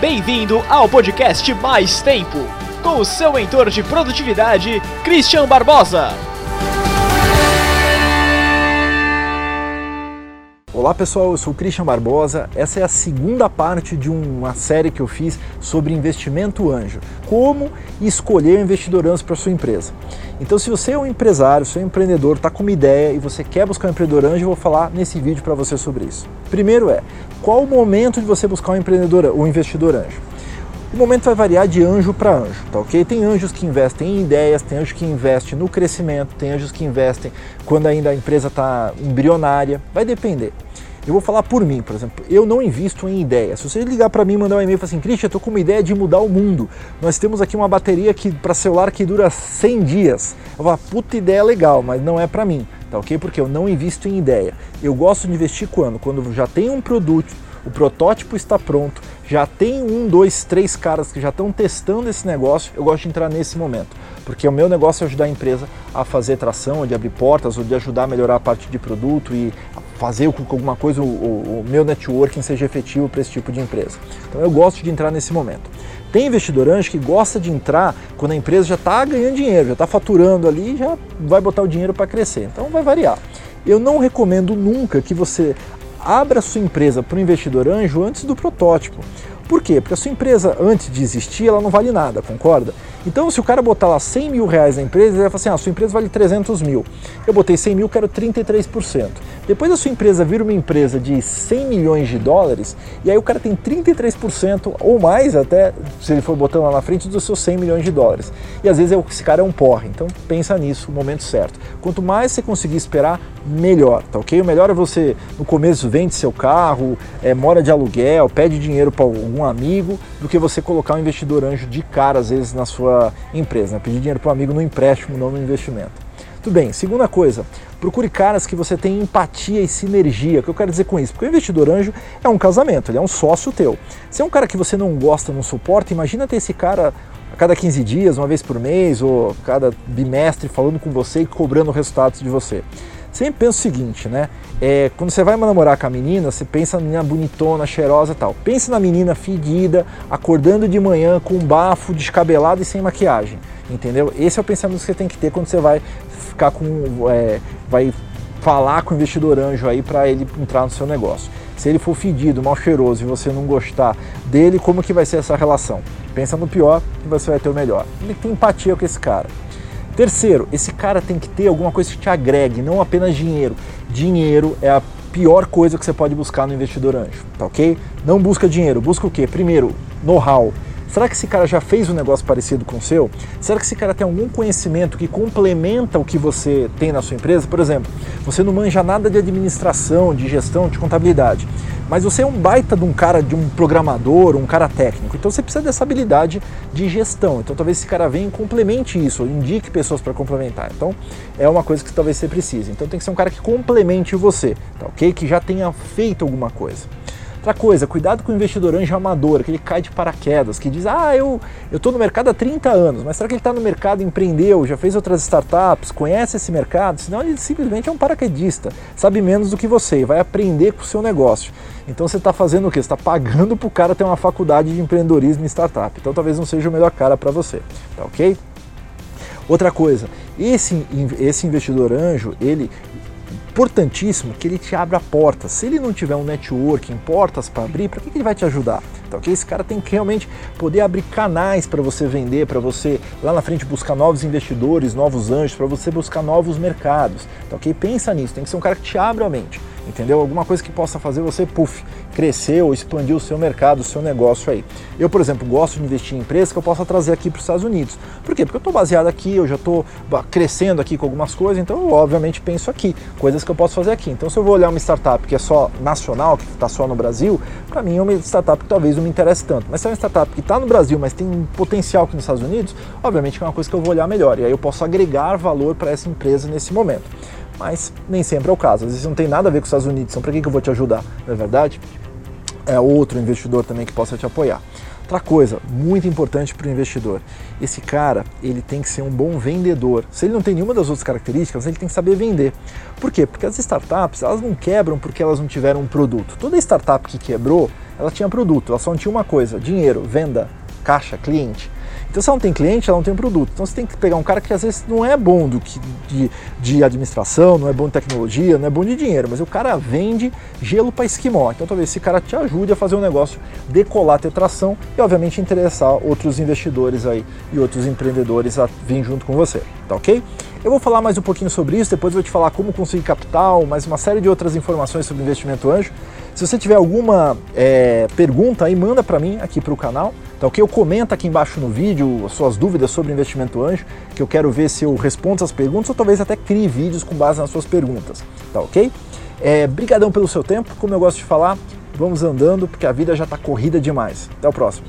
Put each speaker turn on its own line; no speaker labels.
Bem-vindo ao podcast Mais Tempo, com o seu mentor de produtividade, Christian Barbosa.
Olá pessoal, eu sou o Christian Barbosa. Essa é a segunda parte de uma série que eu fiz sobre investimento anjo. Como escolher o investidor anjo para sua empresa. Então, se você é um empresário, se é um empreendedor, está com uma ideia e você quer buscar um empreendedor anjo, eu vou falar nesse vídeo para você sobre isso. Primeiro é, qual o momento de você buscar um empreendedor, um investidor anjo? O momento vai variar de anjo para anjo, tá ok? Tem anjos que investem em ideias, tem anjos que investem no crescimento, tem anjos que investem quando ainda a empresa está embrionária, vai depender. Eu vou falar por mim, por exemplo, eu não invisto em ideias. Se você ligar para mim mandar um e-mail e falar assim, Christian, eu tô com uma ideia de mudar o mundo. Nós temos aqui uma bateria que para celular que dura 100 dias. Eu falar, puta ideia legal, mas não é para mim, tá ok? Porque eu não invisto em ideia. Eu gosto de investir quando? Quando já tem um produto, o protótipo está pronto, já tem um, dois, três caras que já estão testando esse negócio, eu gosto de entrar nesse momento. Porque o meu negócio é ajudar a empresa a fazer tração, ou de abrir portas, ou de ajudar a melhorar a parte de produto e fazer com que alguma coisa, o, o, meu networking seja efetivo para esse tipo de empresa. Então eu gosto de entrar nesse momento. Tem investidor anjo que gosta de entrar quando a empresa já está ganhando dinheiro, já está faturando ali, já vai botar o dinheiro para crescer. Então vai variar. Eu não recomendo nunca que você abra sua empresa para o investidor anjo antes do protótipo. Por quê? Porque a sua empresa, antes de existir, ela não vale nada, concorda? Então, se o cara botar lá 100 mil reais na empresa, ele vai falar assim, ah, sua empresa vale 300 mil. Eu botei 100 mil, quero 33%. Depois a sua empresa vira uma empresa de 100 milhões de dólares, e aí o cara tem 33% ou mais até, se ele for botando lá na frente, dos seus 100 milhões de dólares. E às vezes esse cara é um porre, então pensa nisso, no momento certo. Quanto mais você conseguir esperar, melhor, tá ok? O melhor é você, no começo, vende seu carro, é, mora de aluguel, pede dinheiro para algum amigo, do que você colocar um investidor anjo de cara, às vezes, na sua empresa. Né? Pedir dinheiro para um amigo no empréstimo, não no investimento. Tudo bem, segunda coisa, procure caras que você tem empatia e sinergia. O que eu quero dizer com isso? Porque o investidor anjo é um casamento, ele é um sócio teu. Se é um cara que você não gosta, não suporta, imagina ter esse cara a cada 15 dias, uma vez por mês, ou cada bimestre falando com você e cobrando resultados de você. Sempre pensa o seguinte, né? É, quando você vai namorar com a menina, você pensa na menina bonitona, cheirosa e tal. Pensa na menina fedida, acordando de manhã com um bafo, descabelado e sem maquiagem. Entendeu? Esse é o pensamento que você tem que ter quando você vai ficar com. É, vai falar com o investidor anjo aí para ele entrar no seu negócio. Se ele for fedido, mal cheiroso e você não gostar dele, como que vai ser essa relação? Pensa no pior que você vai ter o melhor. Tem que ter empatia com esse cara. Terceiro, esse cara tem que ter alguma coisa que te agregue, não apenas dinheiro. Dinheiro é a pior coisa que você pode buscar no investidor anjo, tá ok? Não busca dinheiro, busca o quê? Primeiro, know-how. Será que esse cara já fez um negócio parecido com o seu? Será que esse cara tem algum conhecimento que complementa o que você tem na sua empresa? Por exemplo, você não manja nada de administração, de gestão, de contabilidade mas você é um baita de um cara, de um programador, um cara técnico. Então você precisa dessa habilidade de gestão. Então talvez esse cara venha e complemente isso, indique pessoas para complementar. Então é uma coisa que talvez você precise. Então tem que ser um cara que complemente você, tá ok? Que já tenha feito alguma coisa. Outra coisa, cuidado com o investidor anjo amador, que ele cai de paraquedas, que diz, ah, eu estou no mercado há 30 anos, mas será que ele está no mercado, empreendeu, já fez outras startups, conhece esse mercado? Senão ele simplesmente é um paraquedista, sabe menos do que você e vai aprender com o seu negócio. Então você está fazendo o quê? Você está pagando para o cara ter uma faculdade de empreendedorismo e startup. Então talvez não seja o melhor cara para você, tá ok? Outra coisa, esse, esse investidor anjo, ele importantíssimo que ele te abra portas. Se ele não tiver um networking, portas para abrir, para que, que ele vai te ajudar? Então? Esse cara tem que realmente poder abrir canais para você vender, para você lá na frente buscar novos investidores, novos anjos, para você buscar novos mercados. Então? Pensa nisso, tem que ser um cara que te abra a mente entendeu? Alguma coisa que possa fazer você, puff, crescer ou expandir o seu mercado, o seu negócio aí. Eu, por exemplo, gosto de investir em empresas que eu possa trazer aqui para os Estados Unidos. Por quê? Porque eu estou baseado aqui, eu já estou crescendo aqui com algumas coisas, então eu obviamente penso aqui, coisas que eu posso fazer aqui. Então se eu vou olhar uma startup que é só nacional, que está só no Brasil, para mim é uma startup que talvez não me interesse tanto. Mas se é uma startup que está no Brasil, mas tem um potencial aqui nos Estados Unidos, obviamente é uma coisa que eu vou olhar melhor. E aí eu posso agregar valor para essa empresa nesse momento mas nem sempre é o caso. Às vezes não tem nada a ver com os Estados Unidos, então para que, que eu vou te ajudar? Não é verdade? É outro investidor também que possa te apoiar. Outra coisa muito importante para o investidor, esse cara ele tem que ser um bom vendedor. Se ele não tem nenhuma das outras características, ele tem que saber vender. Por quê? Porque as startups elas não quebram porque elas não tiveram um produto. Toda startup que quebrou ela tinha produto, ela só não tinha uma coisa: dinheiro, venda, caixa, cliente. Então, se ela não tem cliente, ela não tem produto. Então, você tem que pegar um cara que às vezes não é bom do que, de, de administração, não é bom de tecnologia, não é bom de dinheiro, mas o cara vende gelo para esquimó. Então, talvez esse cara te ajude a fazer um negócio decolar, ter tração e, obviamente, interessar outros investidores aí e outros empreendedores a vir junto com você. Tá ok? Eu vou falar mais um pouquinho sobre isso, depois vou te falar como conseguir capital, mais uma série de outras informações sobre investimento anjo. Se você tiver alguma é, pergunta aí, manda para mim aqui para o canal, tá ok? Eu comenta aqui embaixo no vídeo as suas dúvidas sobre investimento anjo, que eu quero ver se eu respondo as perguntas ou talvez até crie vídeos com base nas suas perguntas, tá ok? É, brigadão pelo seu tempo, como eu gosto de falar, vamos andando porque a vida já está corrida demais. Até o próximo.